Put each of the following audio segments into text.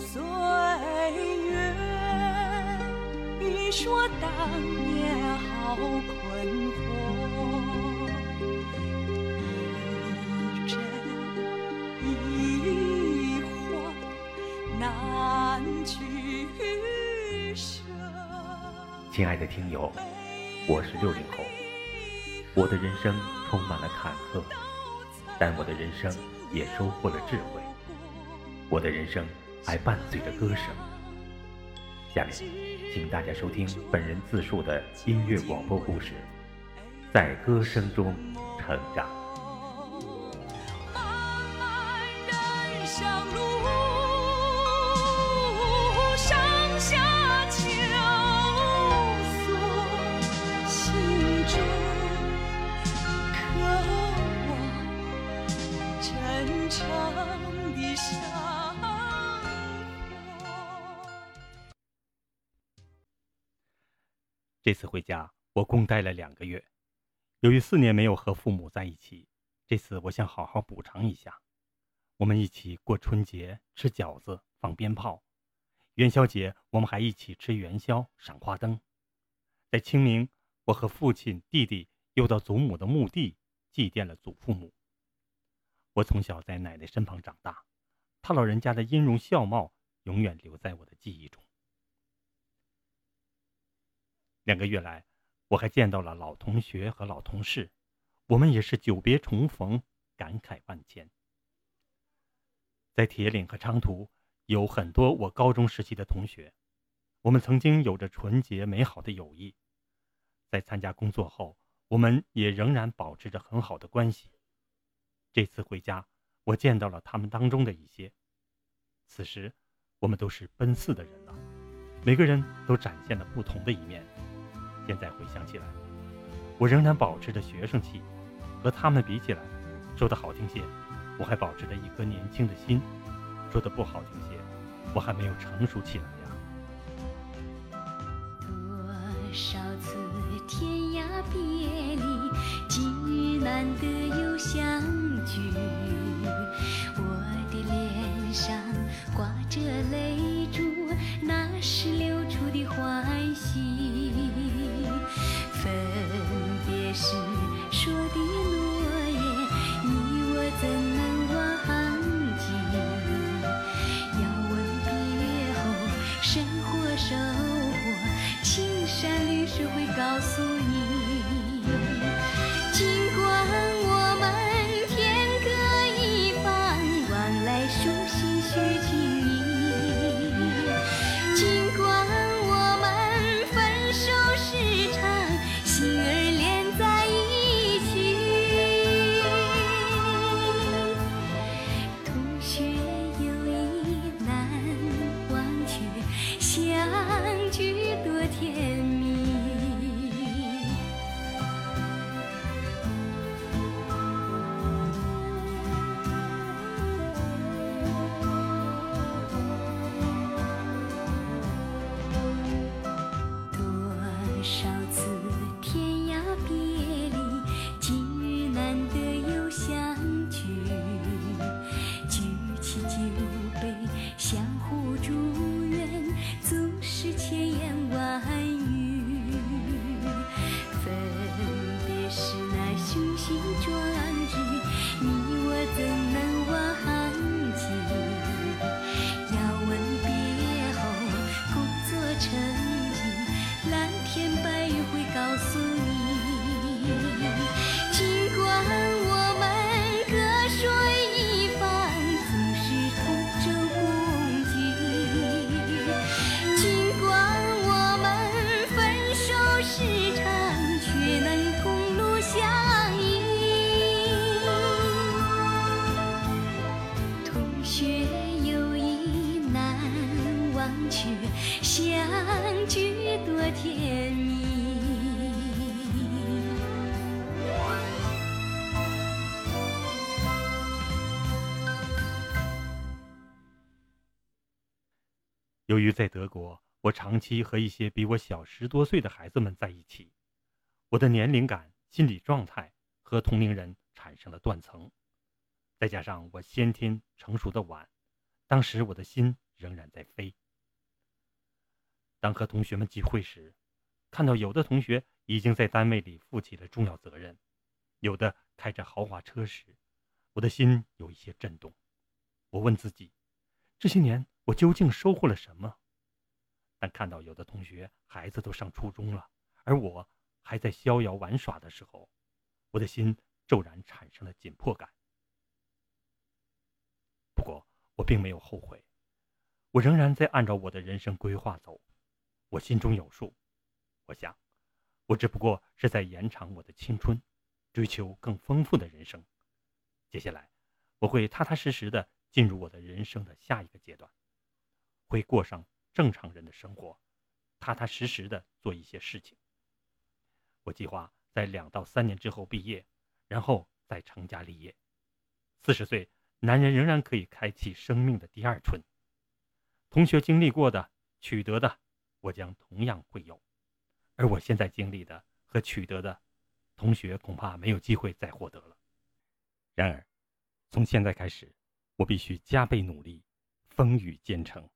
岁月，欲说当年好困惑，一真一幻难取舍。亲爱的听友，我是六零后，我的人生充满了坎坷，但我的人生也收获了智慧。我的人生还伴随着歌声。下面，请大家收听本人自述的音乐广播故事，在歌声中成长。漫漫人生路，上下求索，心中渴望真诚的生这次回家，我共待了两个月。由于四年没有和父母在一起，这次我想好好补偿一下。我们一起过春节，吃饺子，放鞭炮；元宵节，我们还一起吃元宵，赏花灯。在清明，我和父亲、弟弟又到祖母的墓地祭奠了祖父母。我从小在奶奶身旁长大，她老人家的音容笑貌永远留在我的记忆中。两个月来，我还见到了老同学和老同事，我们也是久别重逢，感慨万千。在铁岭和昌图，有很多我高中时期的同学，我们曾经有着纯洁美好的友谊。在参加工作后，我们也仍然保持着很好的关系。这次回家，我见到了他们当中的一些。此时，我们都是奔四的人了，每个人都展现了不同的一面。现在回想起来，我仍然保持着学生气，和他们比起来，说的好听些，我还保持着一颗年轻的心；说的不好听些，我还没有成熟起来呀。多少次天涯别由于在德国，我长期和一些比我小十多岁的孩子们在一起，我的年龄感、心理状态和同龄人产生了断层。再加上我先天成熟的晚，当时我的心仍然在飞。当和同学们聚会时，看到有的同学已经在单位里负起了重要责任，有的开着豪华车时，我的心有一些震动。我问自己，这些年我究竟收获了什么？但看到有的同学孩子都上初中了，而我还在逍遥玩耍的时候，我的心骤然产生了紧迫感。不过我并没有后悔，我仍然在按照我的人生规划走。我心中有数，我想，我只不过是在延长我的青春，追求更丰富的人生。接下来，我会踏踏实实的进入我的人生的下一个阶段，会过上正常人的生活，踏踏实实的做一些事情。我计划在两到三年之后毕业，然后再成家立业。四十岁，男人仍然可以开启生命的第二春。同学经历过的、取得的。我将同样会有，而我现在经历的和取得的，同学恐怕没有机会再获得了。然而，从现在开始，我必须加倍努力，风雨兼程。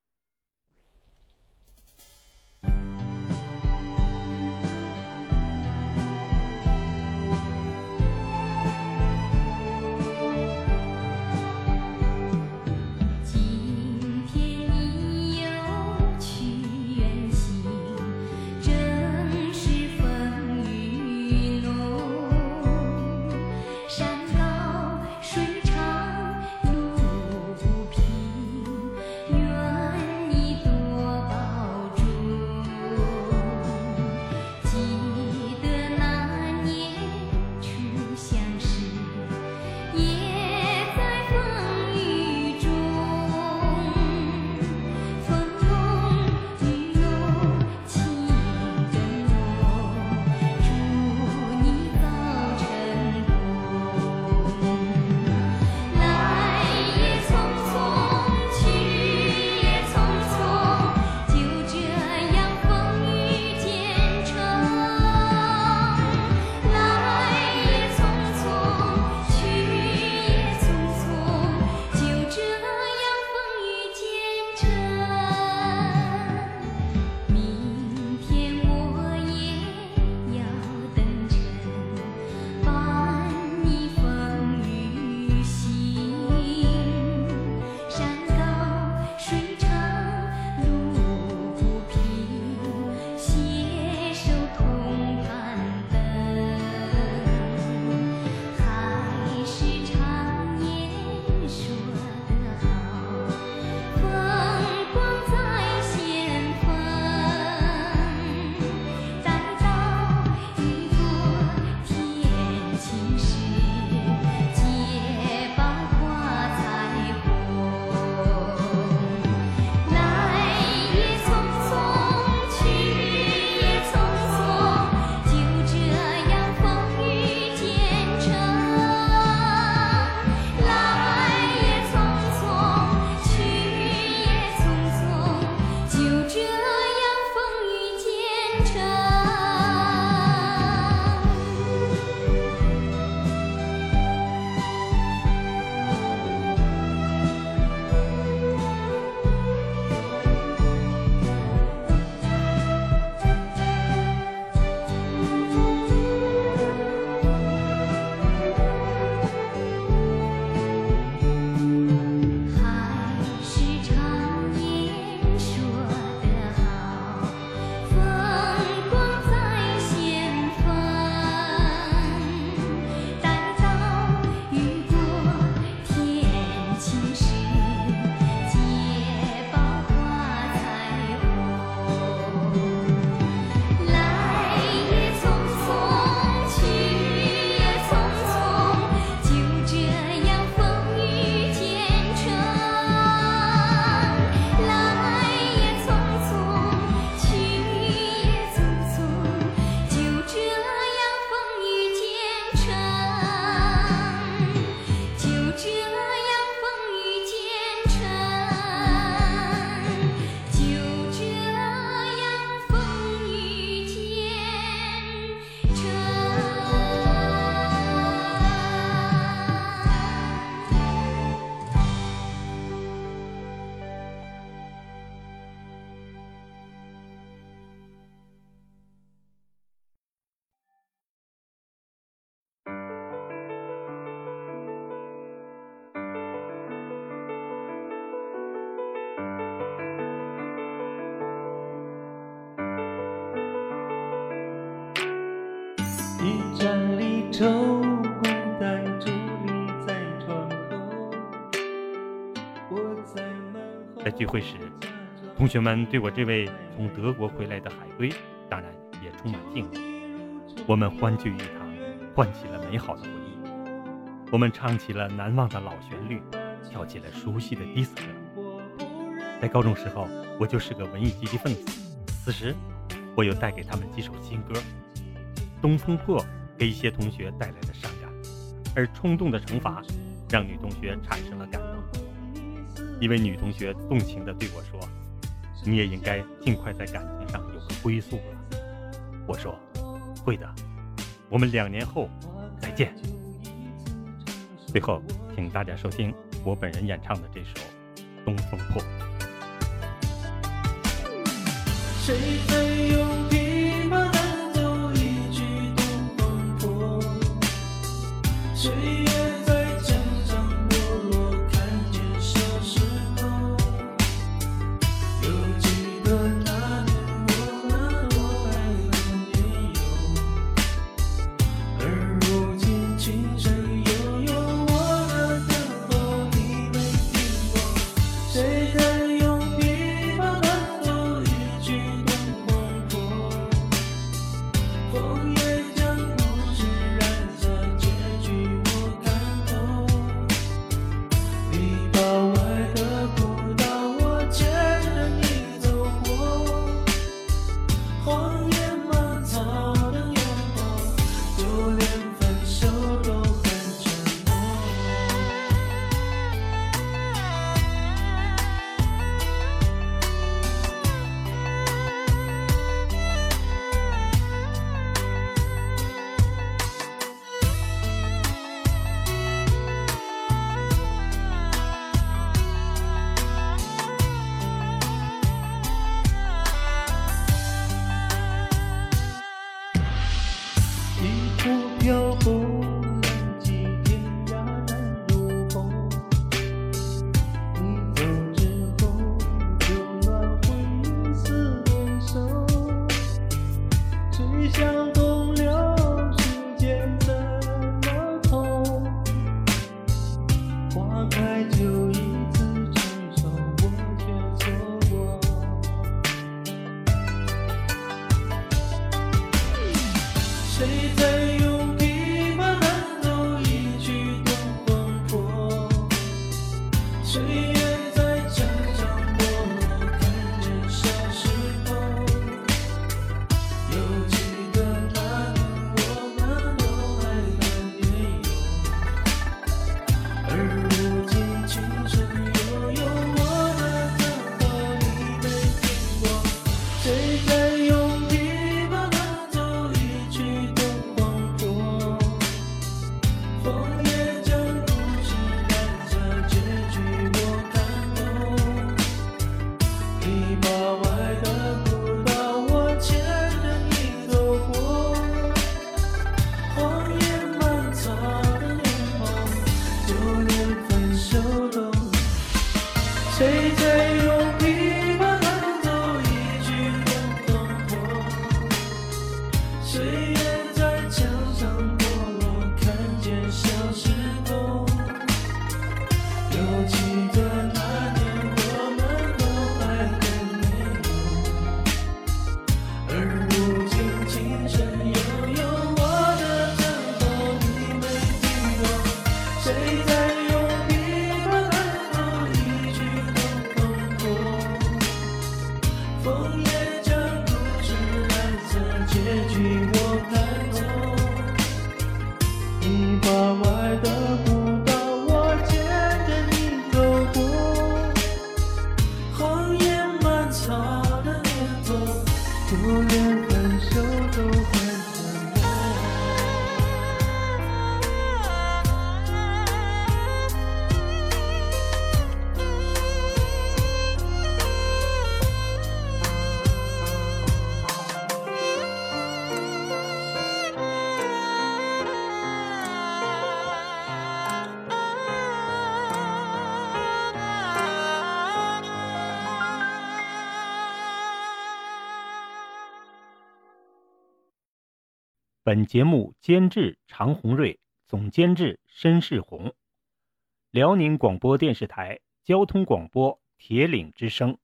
会时，同学们对我这位从德国回来的海归，当然也充满敬意。我们欢聚一堂，唤起了美好的回忆。我们唱起了难忘的老旋律，跳起了熟悉的迪斯科。在高中时候，我就是个文艺积极分子。此时，我又带给他们几首新歌，《东风破》给一些同学带来了伤感，而冲动的惩罚让女同学产生了感动。一位女同学动情地对我说：“你也应该尽快在感情上有个归宿了。”我说：“会的，我们两年后再见。”最后，请大家收听我本人演唱的这首《东风破》。谁在用琵琶弹奏一曲东风破？岁谁岁本节目监制常红瑞，总监制申世红。辽宁广播电视台交通广播铁岭之声